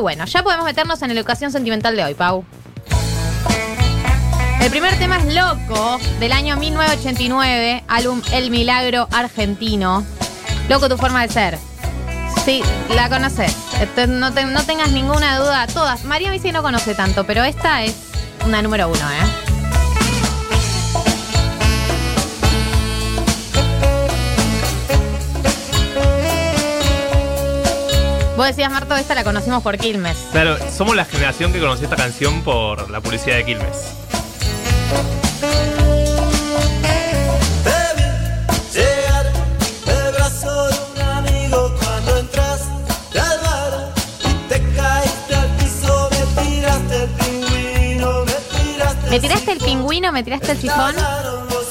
bueno, ya podemos meternos en la educación sentimental de hoy, Pau. El primer tema es Loco, del año 1989, álbum El Milagro Argentino. Loco, tu forma de ser. Sí, la conoces. Este, No, te- no tengas ninguna duda. Todas. María me no conoce tanto, pero esta es una número uno, ¿eh? Vos decías, Marto, esta la conocimos por Quilmes. Claro, somos la generación que conoció esta canción por la publicidad de Quilmes. Me tiraste el pingüino, me tiraste ¿Me tiraste el sifón?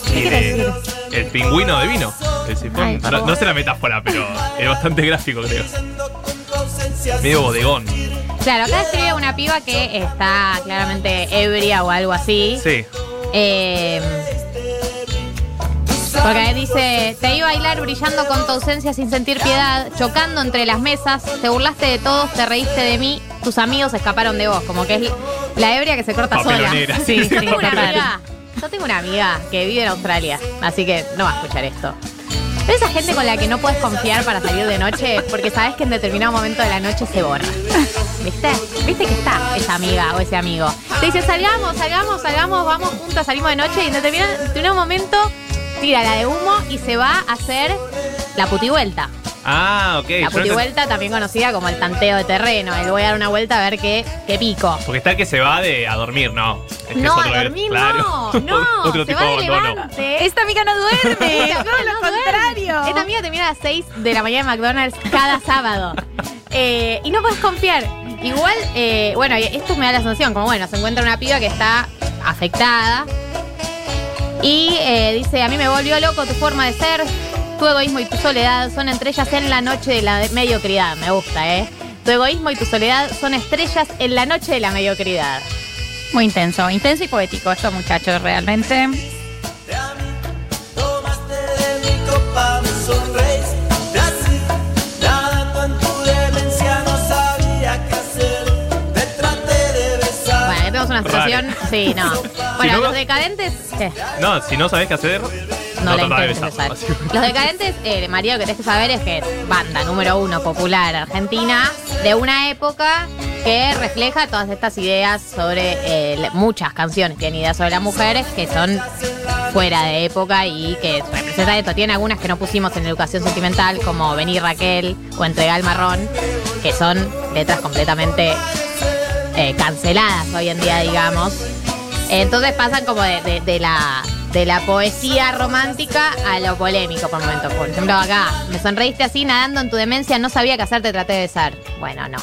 ¿Qué decir? El pingüino de vino. El sifón. Ay, no, no sé la metáfora, pero es bastante gráfico, creo. Medio bodegón. Claro, acá escribe una piba que está claramente ebria o algo así. Sí. Eh, porque dice, te iba a bailar brillando con tu ausencia sin sentir piedad, chocando entre las mesas, te burlaste de todos, te reíste de mí, tus amigos escaparon de vos, como que es la ebria que se corta sola. Sí, Sí, yo tengo una amiga, yo tengo una amiga que vive en Australia, así que no va a escuchar esto. Pero esa gente con la que no puedes confiar para salir de noche, porque sabes que en determinado momento de la noche se borra. ¿Viste? ¿Viste que está esa amiga o ese amigo? Te dice, salgamos, salgamos, salgamos, vamos juntas, salimos de noche y en determinado, en determinado momento tira la de humo y se va a hacer la putivuelta. Ah, ok. La Yo no putivuelta también conocida como el tanteo de terreno. El voy a dar una vuelta a ver qué, qué pico. Porque está el que se va de a dormir, no. Es que No, es otro- a dormir claro. no, no, otro se tipo va de de levante. Esta amiga no duerme, lo no duerme. contrario. Esta amiga termina a las 6 de la mañana en McDonald's cada sábado. Eh, y no puedes confiar. Igual, eh, bueno, y esto me da la sensación, como bueno, se encuentra una piba que está afectada. Y eh, dice, a mí me volvió loco tu forma de ser, tu egoísmo y tu soledad son estrellas en la noche de la mediocridad. Me gusta, ¿eh? Tu egoísmo y tu soledad son estrellas en la noche de la mediocridad. Muy intenso, intenso y poético esto, muchachos, realmente. Bueno, tenemos una situación. Sí, no. Bueno, no- los decadentes. ¿Qué? No, si no sabés qué hacer, No, la intentes. Los decadentes, eh, María, lo que tenés que saber es que es banda número uno popular argentina de una época que refleja todas estas ideas sobre eh, muchas canciones tienen ideas sobre las mujeres que son fuera de época y que representan esto. Tiene algunas que no pusimos en educación sentimental, como Vení Raquel o Entrega el Marrón, que son letras completamente eh, canceladas hoy en día, digamos. Entonces pasan como de, de- de la, de la poesía romántica a lo polémico por momentos. Por ejemplo, acá, me sonreíste así nadando en tu demencia, no sabía qué hacer, te traté de besar. Bueno, no.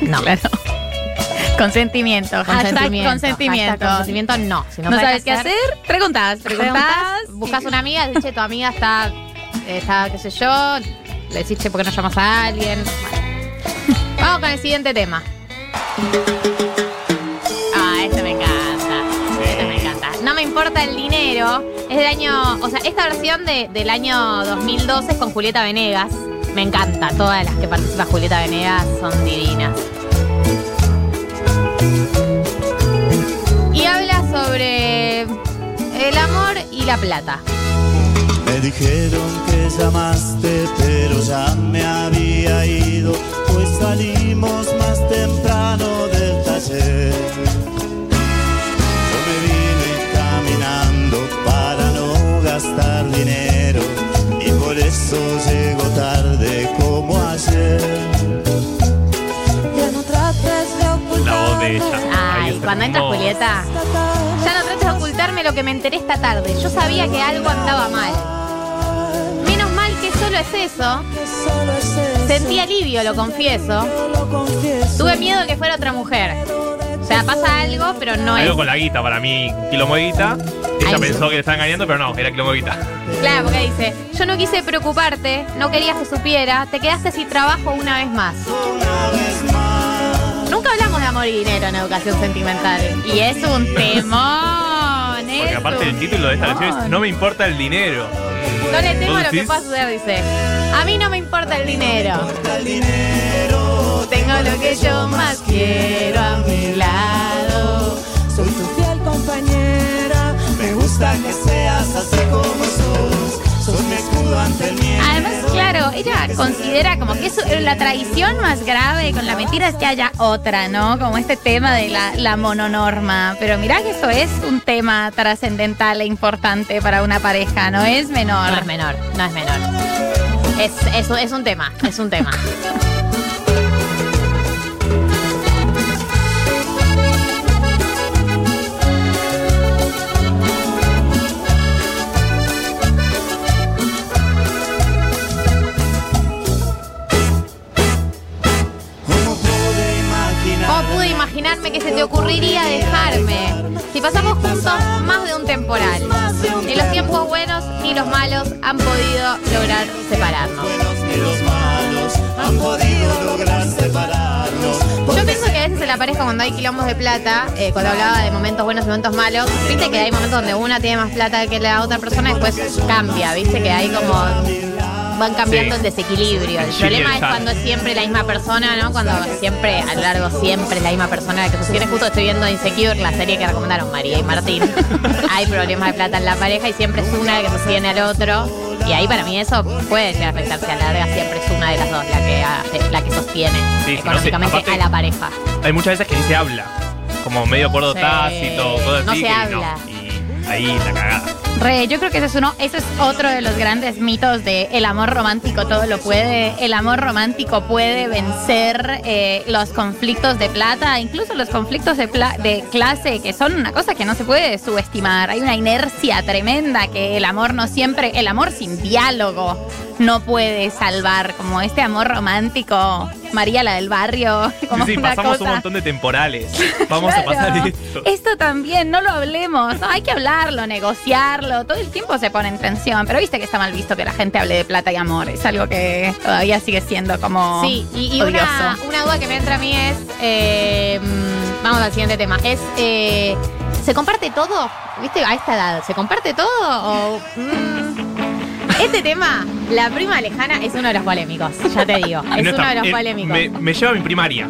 No. Claro. Consentimiento, consentimiento. Hashtag consentimiento no. Si no, ¿No sabes qué hacer? Preguntas, preguntas. Preguntas, buscas una amiga, dices, che, tu amiga está, está, qué sé yo, le decís, che, ¿por qué no llamas a alguien? Bueno. Vamos con el siguiente tema. Importa el dinero. Es del año, o sea, esta versión de- del año 2012 es con Julieta Venegas. Me encanta. Todas las que participa Julieta Venegas son divinas. Y habla sobre el amor y la plata. Me dijeron que llamaste, pero ya me cuando entra hermoso. Julieta. Ya no trates de ocultarme lo que me enteré esta tarde. Yo sabía que algo andaba mal. Menos mal que solo es eso. Sentí alivio, lo confieso. Tuve miedo de que fuera otra mujer. O sea, pasa algo, pero no es. Algo con la guita, para mí, quilombo de guita. Ella Ay, pensó sí. que le estaba engañando, pero no, era quilombo de guita. Claro, porque dice: Yo no quise preocuparte, no querías que supiera, te quedaste sin trabajo una vez más. Nunca hablamos de amor y dinero en educación sentimental. Y es un temón. Porque aparte un el título de esta canción es temón. No me importa el dinero. No le temo ¿Vos a lo que pueda suceder, dice. A mí no me importa el dinero. el dinero Tengo lo que yo más quiero a mi lado. Soy tu fiel compañera. Me gusta que seas así como sos. Sos mi escudo ante el miedo. Además, claro, ella considera como que es la traición más grave con la mentira es que haya otra, ¿no? Como este tema de la, la mononorma. Pero mirá que eso es un tema trascendental e importante para una pareja, no es menor. No es menor, no es menor. Es, es, es un tema, es un tema. pasamos juntos más de un temporal. Ni los tiempos buenos ni los malos han podido lograr separarnos. Yo pienso que a veces en la pareja cuando hay quilombos de plata, eh, cuando hablaba de momentos buenos y momentos malos, viste que hay momentos donde una tiene más plata que la otra persona y después cambia, viste que hay como van cambiando Sí. el desequilibrio. El problema es cuando es siempre la misma persona, ¿no? Cuando siempre, a lo largo, siempre es la misma persona la que sostiene. Justo estoy viendo Insecure, la serie que recomendaron María y Martín. hay problemas de plata en la pareja y siempre es una la que sostiene al otro. Y ahí para mí eso puede llegar a afectarse a la larga, siempre es una de las dos la que, hace- la que sostiene Sí, sí, no sé, económicamente a la pareja. Hay muchas veces que ni se habla. Como medio acuerdo Sí. tácito, No así. se que habla. Y ahí la cagada. Re, yo creo que ese es uno, ese es otro de los grandes mitos de el amor romántico todo lo puede. El amor romántico puede vencer eh, los conflictos de plata, incluso los conflictos de, pla- de clase, que son una cosa que no se puede subestimar. Hay una inercia tremenda que el amor no siempre, el amor sin diálogo no puede salvar, como este amor romántico, María la del barrio, como Sí, sí, una pasamos cosa. un montón de temporales. Vamos a pasar esto. Esto también, no lo hablemos. No, hay que hablarlo, negociarlo. Todo el tiempo se pone en tensión. Pero viste que está mal visto que la gente hable de plata y amor. Es algo que todavía sigue siendo como Sí, y, y odioso. una, una duda que me entra a mí es, eh, vamos al siguiente tema, es, eh, ¿se comparte todo? ¿Viste? A esta edad, ¿se comparte todo? O, mm, este tema, la prima lejana, es uno de los polémicos, ya te digo, es No uno está- de los eh, polémicos. Me, me lleva a mi primaria.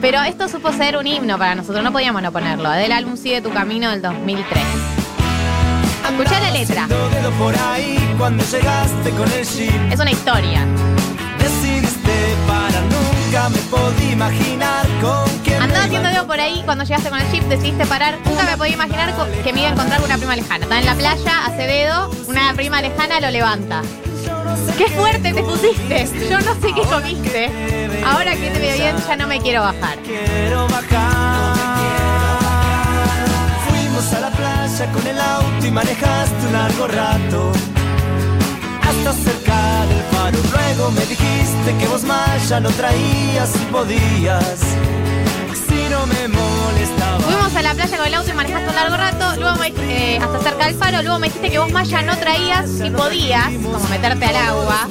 Pero esto supo ser un himno para nosotros, no podíamos no ponerlo, del álbum Sigue tu camino del 2003. Escuchá la letra, por ahí cuando llegaste con el jeep. es una historia. Decidiste para nunca me podí imaginar con quién Andaba haciendo dedo por ahí cuando llegaste con el jeep, decidiste parar. Nunca me podía imaginar que me iba a encontrar una prima lejana. Está en la playa, hace dedo, una prima lejana lo levanta. ¡Qué fuerte te pusiste! Yo no sé qué comiste. Ahora que te veo bien, ya no me quiero bajar. quiero bajar. A la playa con el auto y manejaste un largo rato. Hasta cerca del faro. Luego me dijiste que vos más ya no traías si podías. Fuimos a la playa con el auto y manejaste un largo rato, luego me, eh, hasta cerca del faro, luego me dijiste que vos más ya no traías si podías, como meterte al agua.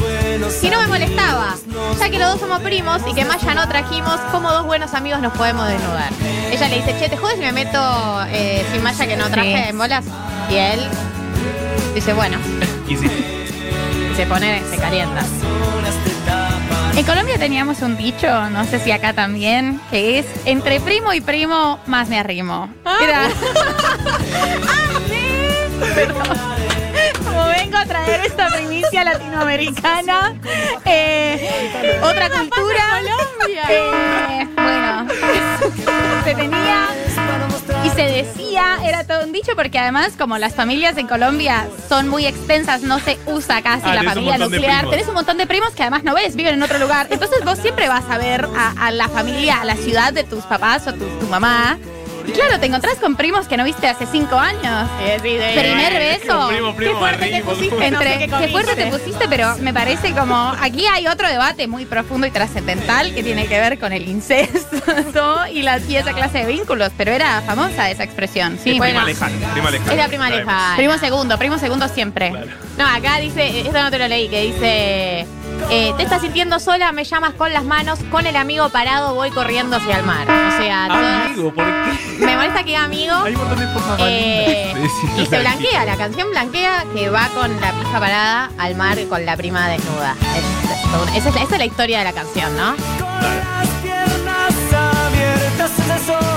Si no me molestaba, ya que los dos somos primos y que más ya no trajimos, como dos buenos amigos nos podemos desnudar. Ella le dice, che, ¿te jodes si me meto eh, sin malla que no traje Sí. en bolas? Y él dice, bueno, Y y se pone, se calienta. En Colombia teníamos un dicho, no sé si acá también, que es entre primo y primo más me arrimo. Era. Ah, sí. Perdón. Como vengo a traer esta primicia latinoamericana, eh, otra cultura. Eh, bueno, se tenía y se decía, era todo un dicho, porque además, como las familias en Colombia son muy extensas, no se usa casi Ah, la familia nuclear. Tenés un montón de primos que además no ves, viven en otro lugar. Entonces vos siempre vas a ver a, a la familia, a la ciudad de tus papás o tu, tu mamá. Claro, te encontrás con primos que no viste hace cinco años. Primer beso. Primo, primo, Qué fuerte te pusiste. Entre, No sé qué qué fuerte te pusiste, pero me parece como aquí hay otro debate muy profundo y trascendental que tiene que ver con el incesto y, la, y esa clase de vínculos, pero era famosa esa expresión. Sí, bueno. prima lejana. Prima lejana. Es la prima lejana. Primo segundo, primo segundo siempre. Claro. No, acá dice, esto no te lo leí, que dice, eh, ¿Te estás sintiendo sola? Me llamas con las manos, con el amigo parado voy corriendo hacia el mar. O sea, me molesta que amigo. Eh, y se blanquea, la canción blanquea que va con la pija parada al mar con la prima desnuda. Es- es esa, es, la historia de la canción, ¿no? Con las piernas abiertas, ese sol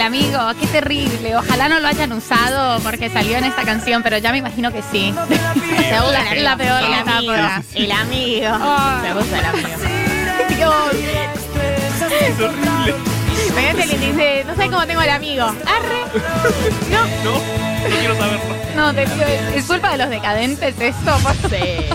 amigo, qué terrible. Ojalá no lo hayan usado porque salió en esta canción, pero ya me imagino que sí. Según la, la peor el amigo. El amigo. Me gusta el amigo. Dios. Es horrible. Imagínate que dice, no sé cómo tengo el amigo. Arre. No, no quiero saberlo. No, te pido, es culpa de los decadentes esto. por- Sí.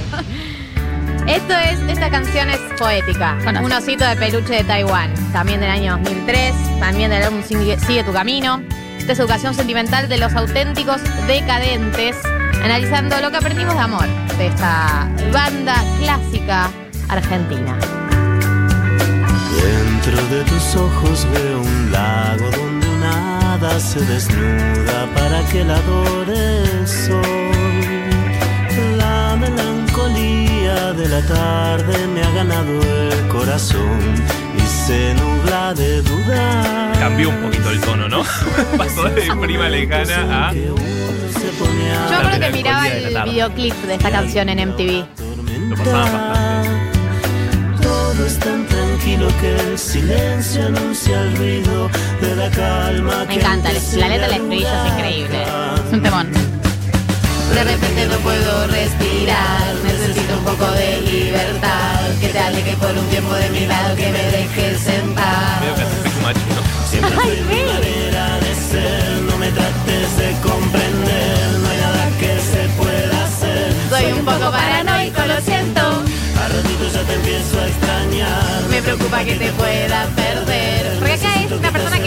Esto es, esta canción es poética. Conozco. Un osito de peluche de Taiwán. También del año 2003. También del álbum Sigue, Sigue tu camino. Esta es educación sentimental de los auténticos decadentes. Analizando lo que aprendimos de amor de esta banda clásica argentina. Dentro de tus ojos veo un lago donde una hada se desnuda para que la adore el sol. La melancolía de la tarde me ha ganado el corazón y se nubla de dudar. Cambió un poquito el tono, ¿no? Pasó de prima lejana a. Yo creo que miraba el videoclip de esta canción en MTV. Lo pasaban bastante. Todo es tan tranquilo que el silencio anuncia el ruido de la calma. Me encanta, la letra del estribillo es increíble. Es un temón. De repente no puedo respirar, necesito un poco de libertad. Que te aleje por un tiempo de mi lado, que me dejes en paz. Que Machu, ¿no? Siempre fue mi manera de ser, no me trates de comprender, no hay nada que se pueda hacer. Soy un poco paranoico, lo siento. A ratitos ya te empiezo a extrañar. Me preocupa que te pueda perder.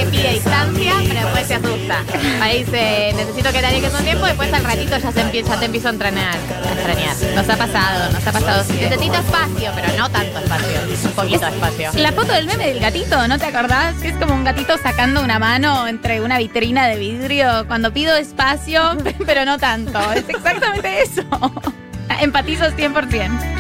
Pide distancia, pero después se asusta. Ahí dice, necesito que te alejes un tiempo, después al ratito ya, se empieza, te empiezo a entrenar, a extrañar. Nos ha pasado, nos ha pasado. Necesito espacio, pero no tanto espacio. Un poquito de espacio. La foto del meme del gatito, ¿no te acordás? Es como un gatito sacando una mano entre una vitrina de vidrio cuando pido espacio, pero no tanto. Es exactamente eso. Empatizo 100%.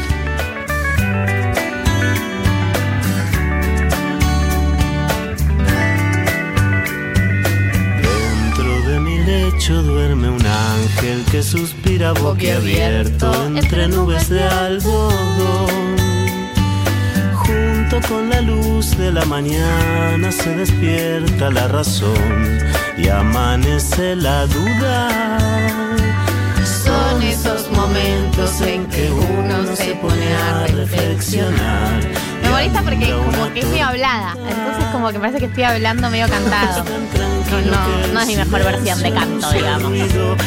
Duerme un ángel que suspira boquiabierto entre nubes de algodón. Junto con la luz de la mañana se despierta la razón y amanece la duda. Momentos en que uno se pone a reflexionar. Me molesta porque como que es medio hablada, entonces como que parece que estoy hablando medio cantado. No, no, no es mi mejor versión de canto, digamos.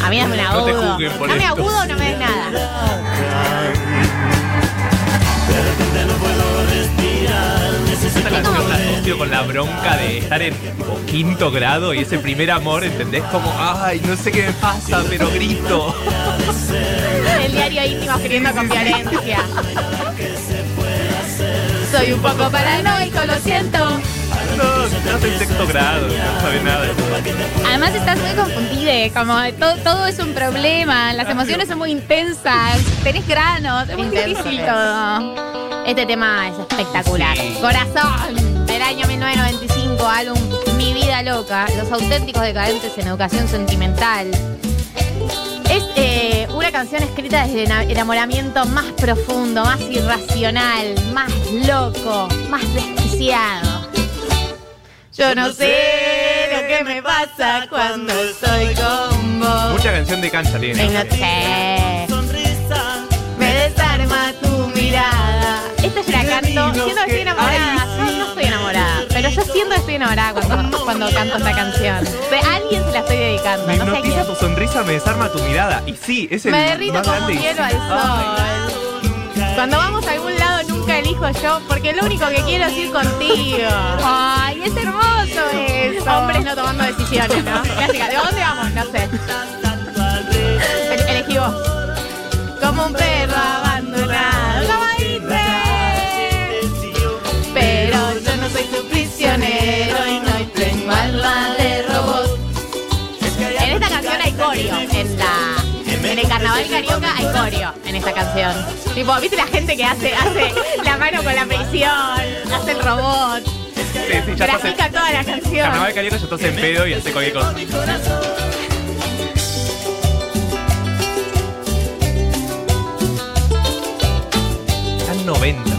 A mí dame un No agudo. Dame agudo o no me des nada. Esta canción la asocio con la bronca de estar en tipo, quinto grado y ese primer amor, ¿entendés? Como, ay, no sé qué me pasa, pero grito. Diario íntimo escribiendo con violencia. Soy un poco paranoico, lo siento. No, estás en sexto grado, no sabes nada. Además estás muy confundida, como todo, todo es un problema, las emociones son muy intensas, tenés granos, es muy difícil todo. Este tema es espectacular. Corazón, del año 1995, álbum Mi Vida Loca, Los auténticos decadentes en educación sentimental. Es eh, una canción escrita desde el ena- enamoramiento más profundo, más irracional, más loco, más desquiciado. Yo no sé lo que me pasa cuando estoy con vos. Mucha canción de cancha tiene. Sonrisa, Me desarma tu mirada. Esta yo la canto, siento que estoy enamorada. No, no estoy yo siento que estoy enamorada cuando, cuando canto esta canción. De alguien se la estoy dedicando, Me no sé a hipnotiza quién. tu sonrisa, me desarma tu mirada. Y sí, es el Me derrito más como grande. y hielo al sol. Cuando vamos a algún lado nunca elijo yo, porque lo único que quiero es ir contigo. Ay, es hermoso eso. Hombres no tomando decisiones, ¿no? Clásica, ¿de dónde vamos? No sé. El- Elegí vos. Como un perro carioca hay corio en esta canción. Tipo, ¿viste la gente que hace, hace la mano con la prisión? Hace el robot. Sí, sí, ya estás en Grafica toda la canción. Carnaval Carioca, ya estás en pedo y hace cualquier cosa. Están 90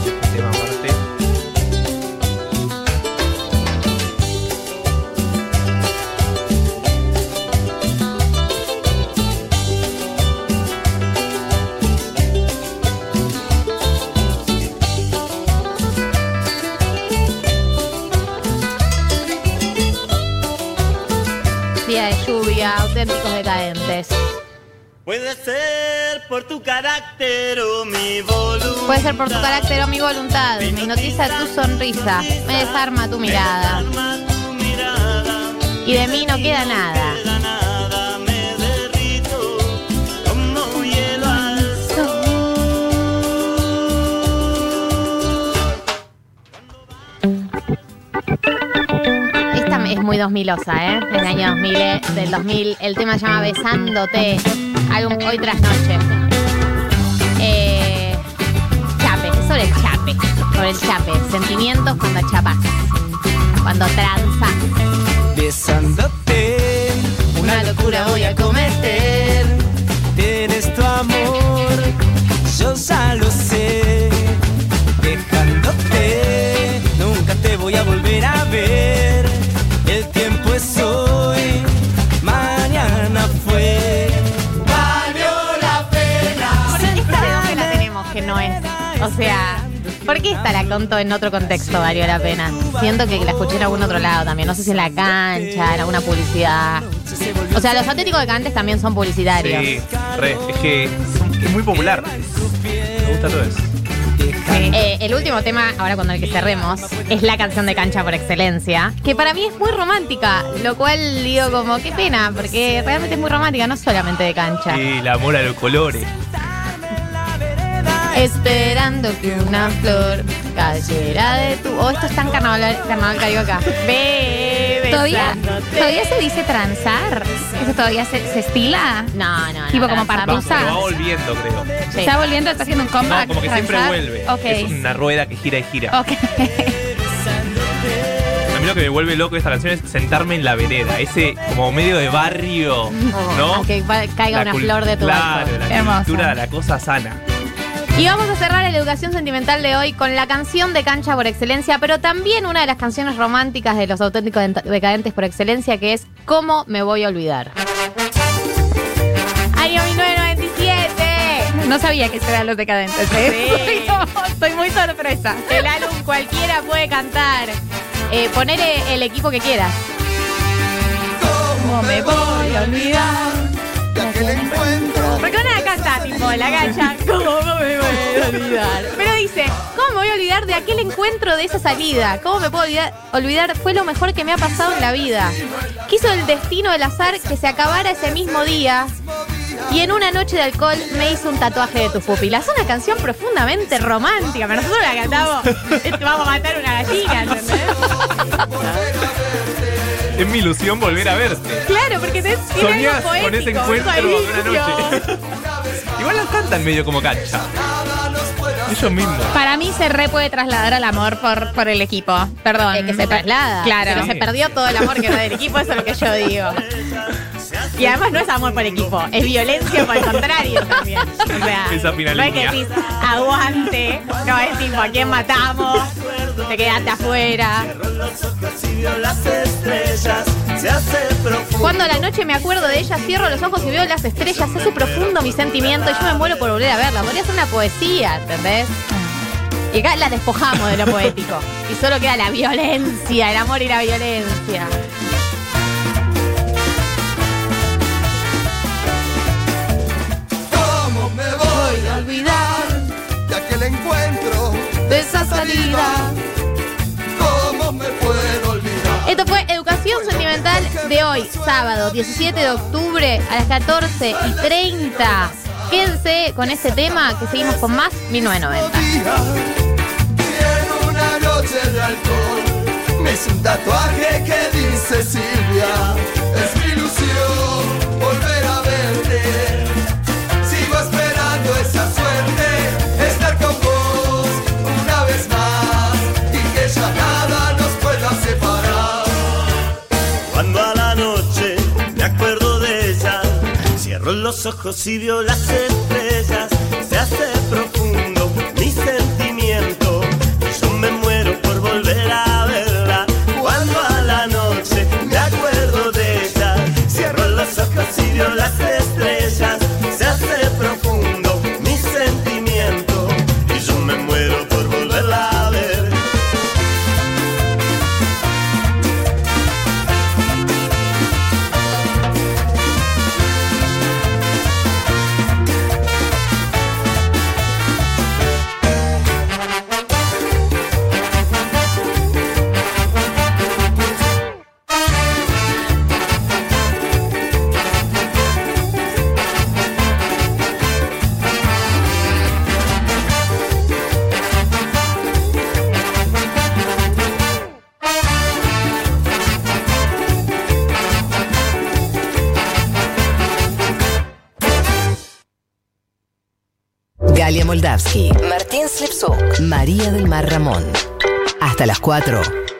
auténticos decadentes. Puede ser por tu carácter o mi voluntad. Puede ser por tu carácter o mi voluntad, me hipnotiza tu sonrisa, me desarma tu mirada. Y de mí no queda nada muy 2000osa, ¿eh? Del año 2000, eh, del 2000. El tema se llama Besándote. Álbum Hoy tras Noche. Eh, chape, sobre el chape. Sobre el chape. Sentimientos cuando chapas. Cuando transas. Besándote, Una locura voy a cometer. tienes tu amor, yo ya lo sé. O sea, ¿por qué esta la conto en otro contexto valió la pena? Siento que la escuché en algún otro lado también. No sé si en la cancha, en alguna publicidad. O sea, los auténticos de cantes también son publicitarios. Sí, re, es que es muy popular. Me gusta todo eso. Eh, el último tema, ahora cuando el que cerremos, es la canción de cancha por excelencia, que para mí es muy romántica, lo cual digo como, qué pena, porque realmente es muy romántica, no solamente de cancha. Y el amor a los colores. Esperando que una flor cayera de tu... Oh, esto está en carnaval, carnaval carioca. Ve, ¿Todavía, besándote. ¿Todavía se dice transar? ¿Eso todavía se, se estila? No, no, no. Tipo como transar, Va, no. partusa. pero va volviendo, creo. Sí. ¿Está volviendo? ¿Está haciendo un comeback? No, como que siempre transar? vuelve. Ok. Es una rueda que gira y gira. Ok. A mí lo que me vuelve loco de esta canción es sentarme en la vereda, ese como medio de barrio, ¿no? A que caiga La una cul- flor de tu Claro, balcón. la Hermoso. cultura de la cosa sana. Y vamos a cerrar la educación sentimental de hoy con la canción de cancha por excelencia, pero también una de las canciones románticas de los auténticos dent- decadentes por excelencia, que es ¿Cómo me voy a olvidar? Año 1997. No sabía que eran los decadentes. ¿eh? Sí. Estoy muy sorpresa. El álbum cualquiera puede cantar. Eh, poner el equipo que quieras. ¿Cómo me voy a olvidar? de aquel encuentro. Tipo la cancha, ¿cómo me voy a olvidar? Pero dice, ¿cómo me voy a olvidar de aquel encuentro de esa salida? ¿Cómo me puedo olvidar? olvidar? Fue lo mejor que me ha pasado en la vida. Quiso el destino del azar que se acabara ese mismo día. Y en una noche de alcohol me hizo un tatuaje de tus pupilas. Es una canción profundamente romántica, pero nosotros la cantamos. Vamos a matar una gallina, ¿entendés? Es mi ilusión volver a verte. Claro, porque te tiene Soñás algo con ese poético, encuentro una noche. Igual las cantan medio como cancha. Ellos mismos. Para mí se re puede trasladar al amor por, por el equipo. Perdón. Eh, que se traslada. Claro. Pero se perdió todo el amor que era del equipo, eso es lo que yo digo. Y además no es amor por equipo, es violencia por el contrario también. O sea, Esa no es que decís, aguante, no es tipo, ¿a quién matamos? Te quedaste afuera. Cuando a la noche me acuerdo de ella, cierro los ojos y veo las estrellas, se hace profundo mi sentimiento y yo me muero por volver a verla. Podría ser una poesía, ¿entendés? Y acá la despojamos de lo poético. Y solo queda la violencia, el amor y la violencia. ¿Cómo me voy a Olvidar de aquel encuentro? de esa salida. De hoy, sábado 17 de octubre a las 14 y 30. Quédense con este tema que seguimos con más 1990. Día, y en una noche de alcohol me hice un tatuaje que dice Silvia. Cierro los ojos y veo las estrellas, se hace Martín Slipsuk, María del Mar Ramón. Hasta las 4. 1990.